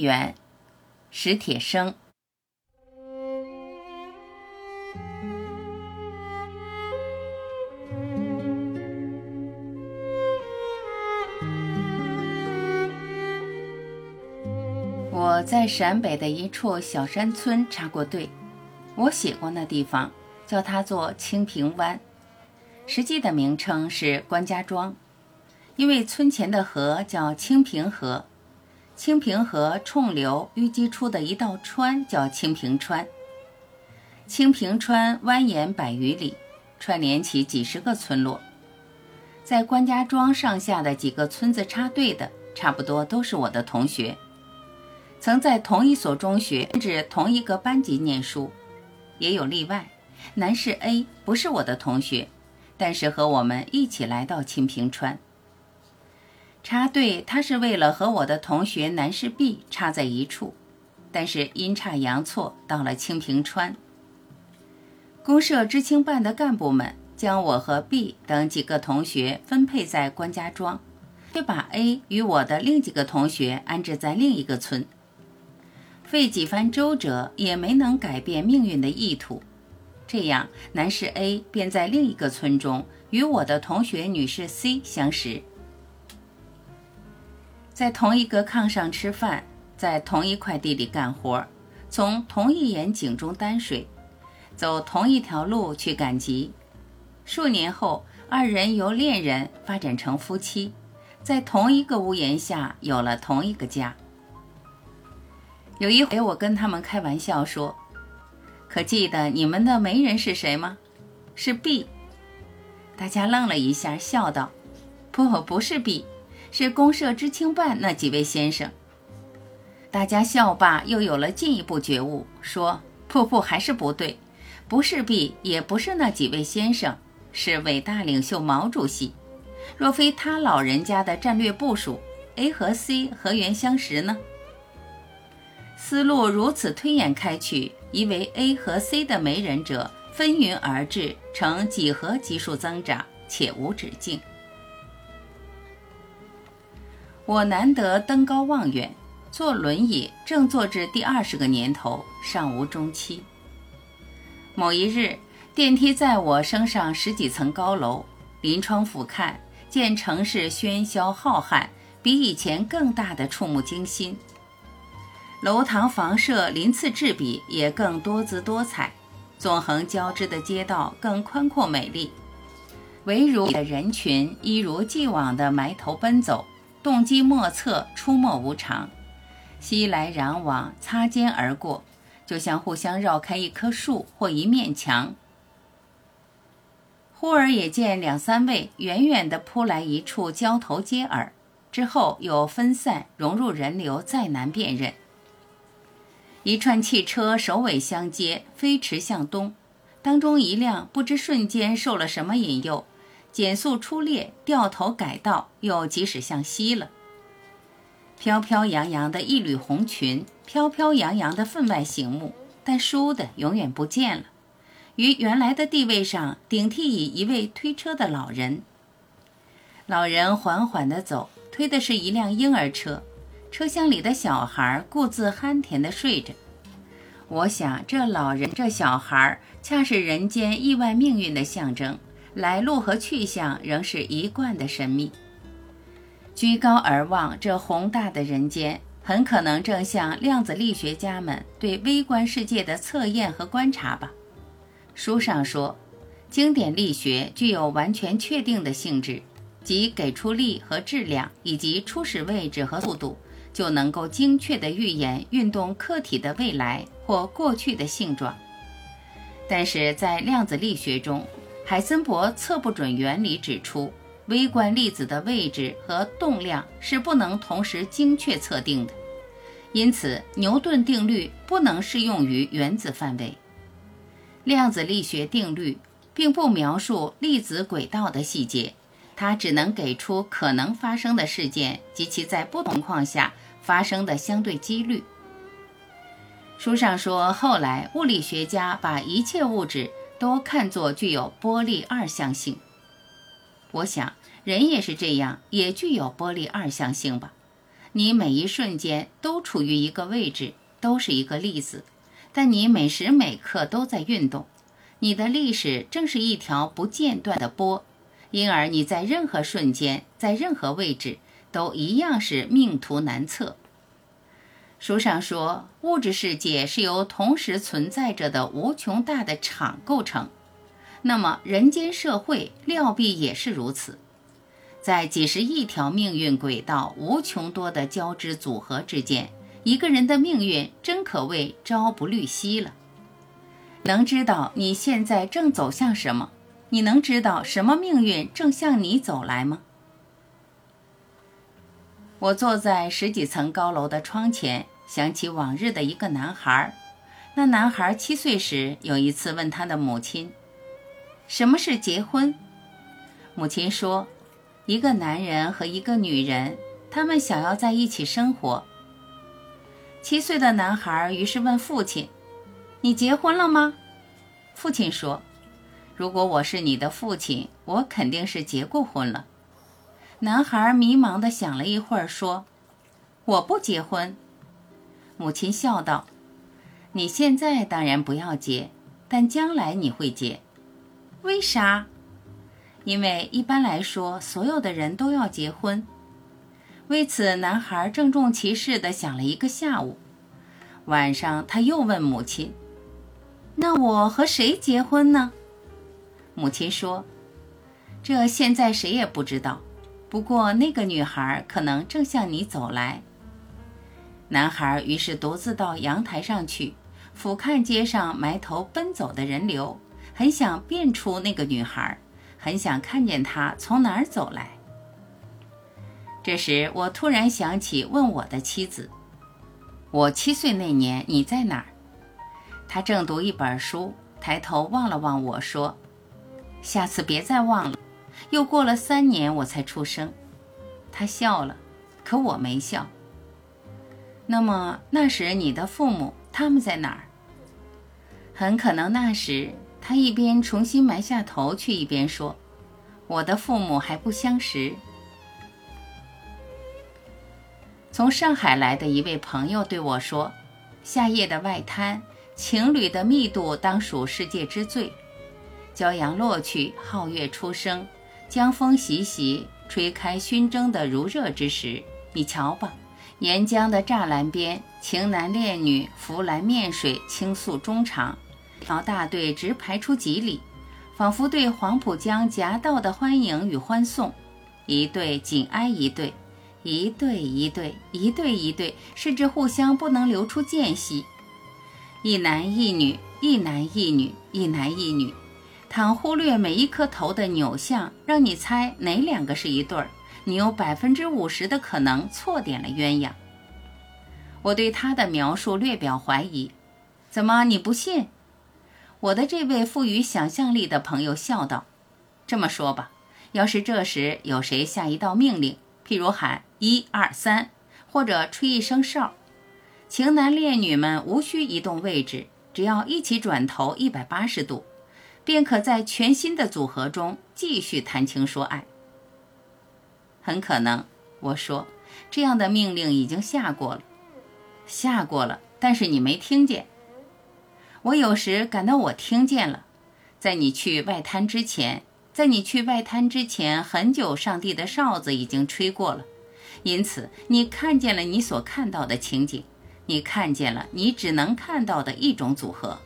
元，史铁生。我在陕北的一处小山村插过队，我写过那地方，叫它做清平湾，实际的名称是关家庄，因为村前的河叫清平河，清平河冲流淤积出的一道川叫清平川，清平川蜿蜒百余里，串联起几十个村落，在关家庄上下的几个村子插队的，差不多都是我的同学。曾在同一所中学甚至同一个班级念书，也有例外。男士 A 不是我的同学，但是和我们一起来到清平川插队。他是为了和我的同学男士 B 插在一处，但是阴差阳错到了清平川。公社知青办的干部们将我和 B 等几个同学分配在关家庄，却把 A 与我的另几个同学安置在另一个村。费几番周折，也没能改变命运的意图。这样，男士 A 便在另一个村中与我的同学女士 C 相识，在同一个炕上吃饭，在同一块地里干活，从同一眼井中担水，走同一条路去赶集。数年后，二人由恋人发展成夫妻，在同一个屋檐下有了同一个家。有一回，我跟他们开玩笑说：“可记得你们的媒人是谁吗？是 B。”大家愣了一下，笑道：“不，不是 B，是公社知青办那几位先生。”大家笑罢，又有了进一步觉悟，说：“瀑布，还是不对，不是 B，也不是那几位先生，是伟大领袖毛主席。若非他老人家的战略部署，A 和 C 何缘相识呢？”思路如此推演开去，以为 A 和 C 的媒人者纷纭而至，呈几何级数增长，且无止境。我难得登高望远，坐轮椅正坐至第二十个年头，尚无中期。某一日，电梯载我升上十几层高楼，临窗俯瞰，见城市喧嚣浩瀚，比以前更大的触目惊心。楼堂房舍鳞次栉比，也更多姿多彩；纵横交织的街道更宽阔美丽。唯如的人群一如既往地埋头奔走，动机莫测，出没无常，熙来攘往，擦肩而过，就像互相绕开一棵树或一面墙。忽而也见两三位远远地扑来一处交头接耳，之后又分散融入人流，再难辨认。一串汽车首尾相接，飞驰向东，当中一辆不知瞬间受了什么引诱，减速出列，掉头改道，又即驶向西了。飘飘扬扬的一缕红裙，飘飘扬扬的分外醒目，但倏的永远不见了。于原来的地位上顶替以一位推车的老人。老人缓缓地走，推的是一辆婴儿车。车厢里的小孩故自酣甜地睡着。我想，这老人、这小孩，恰是人间意外命运的象征，来路和去向仍是一贯的神秘。居高而望，这宏大的人间，很可能正像量子力学家们对微观世界的测验和观察吧。书上说，经典力学具有完全确定的性质，即给出力和质量，以及初始位置和速度。就能够精确地预言运动客体的未来或过去的性状，但是在量子力学中，海森伯测不准原理指出，微观粒子的位置和动量是不能同时精确测定的，因此牛顿定律不能适用于原子范围。量子力学定律并不描述粒子轨道的细节。它只能给出可能发生的事件及其在不同情况下发生的相对几率。书上说，后来物理学家把一切物质都看作具有波粒二象性。我想，人也是这样，也具有波粒二象性吧？你每一瞬间都处于一个位置，都是一个粒子，但你每时每刻都在运动。你的历史正是一条不间断的波，因而你在任何瞬间，在任何位置，都一样是命途难测。书上说，物质世界是由同时存在着的无穷大的场构成，那么人间社会料必也是如此。在几十亿条命运轨道无穷多的交织组合之间，一个人的命运真可谓朝不虑夕了。能知道你现在正走向什么？你能知道什么命运正向你走来吗？我坐在十几层高楼的窗前，想起往日的一个男孩。那男孩七岁时，有一次问他的母亲：“什么是结婚？”母亲说：“一个男人和一个女人，他们想要在一起生活。”七岁的男孩于是问父亲。你结婚了吗？父亲说：“如果我是你的父亲，我肯定是结过婚了。”男孩迷茫地想了一会儿，说：“我不结婚。”母亲笑道：“你现在当然不要结，但将来你会结。为啥？因为一般来说，所有的人都要结婚。”为此，男孩郑重其事地想了一个下午。晚上，他又问母亲。那我和谁结婚呢？母亲说：“这现在谁也不知道。不过那个女孩可能正向你走来。”男孩于是独自到阳台上去，俯瞰街上埋头奔走的人流，很想辨出那个女孩，很想看见她从哪儿走来。这时，我突然想起问我的妻子：“我七岁那年你在哪儿？”他正读一本书，抬头望了望我说：“下次别再忘了。”又过了三年，我才出生。他笑了，可我没笑。那么那时你的父母他们在哪儿？很可能那时他一边重新埋下头去，一边说：“我的父母还不相识。”从上海来的一位朋友对我说：“夏夜的外滩。”情侣的密度当属世界之最。骄阳落去，皓月初升，江风习习，吹开熏蒸的如热之时，你瞧吧，沿江的栅栏边，情男恋女浮来面水，倾诉衷肠，条大队直排出几里，仿佛对黄浦江夹道的欢迎与欢送，一对紧挨一对，一对一对，一对一对，甚至互相不能留出间隙。一男一女，一男一女，一男一女。倘忽略每一颗头的扭向，让你猜哪两个是一对儿，你有百分之五十的可能错点了鸳鸯。我对他的描述略表怀疑，怎么你不信？我的这位富于想象力的朋友笑道：“这么说吧，要是这时有谁下一道命令，譬如喊一二三，或者吹一声哨。”情男恋女们无需移动位置，只要一起转头一百八十度，便可在全新的组合中继续谈情说爱。很可能，我说这样的命令已经下过了，下过了，但是你没听见。我有时感到我听见了，在你去外滩之前，在你去外滩之前很久，上帝的哨子已经吹过了，因此你看见了你所看到的情景。你看见了你只能看到的一种组合。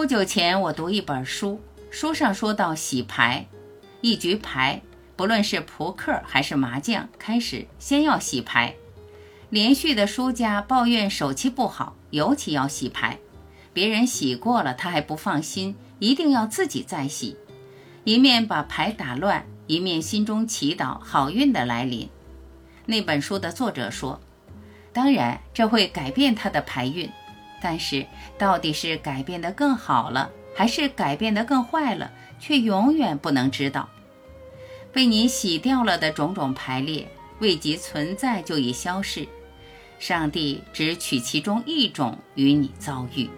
不久前，我读一本书，书上说到洗牌，一局牌，不论是扑克还是麻将，开始先要洗牌。连续的输家抱怨手气不好，尤其要洗牌，别人洗过了他还不放心，一定要自己再洗，一面把牌打乱，一面心中祈祷好运的来临。那本书的作者说：“当然，这会改变他的牌运，但是到底是改变得更好了，还是改变得更坏了，却永远不能知道。被你洗掉了的种种排列，未及存在就已消逝。上帝只取其中一种与你遭遇。”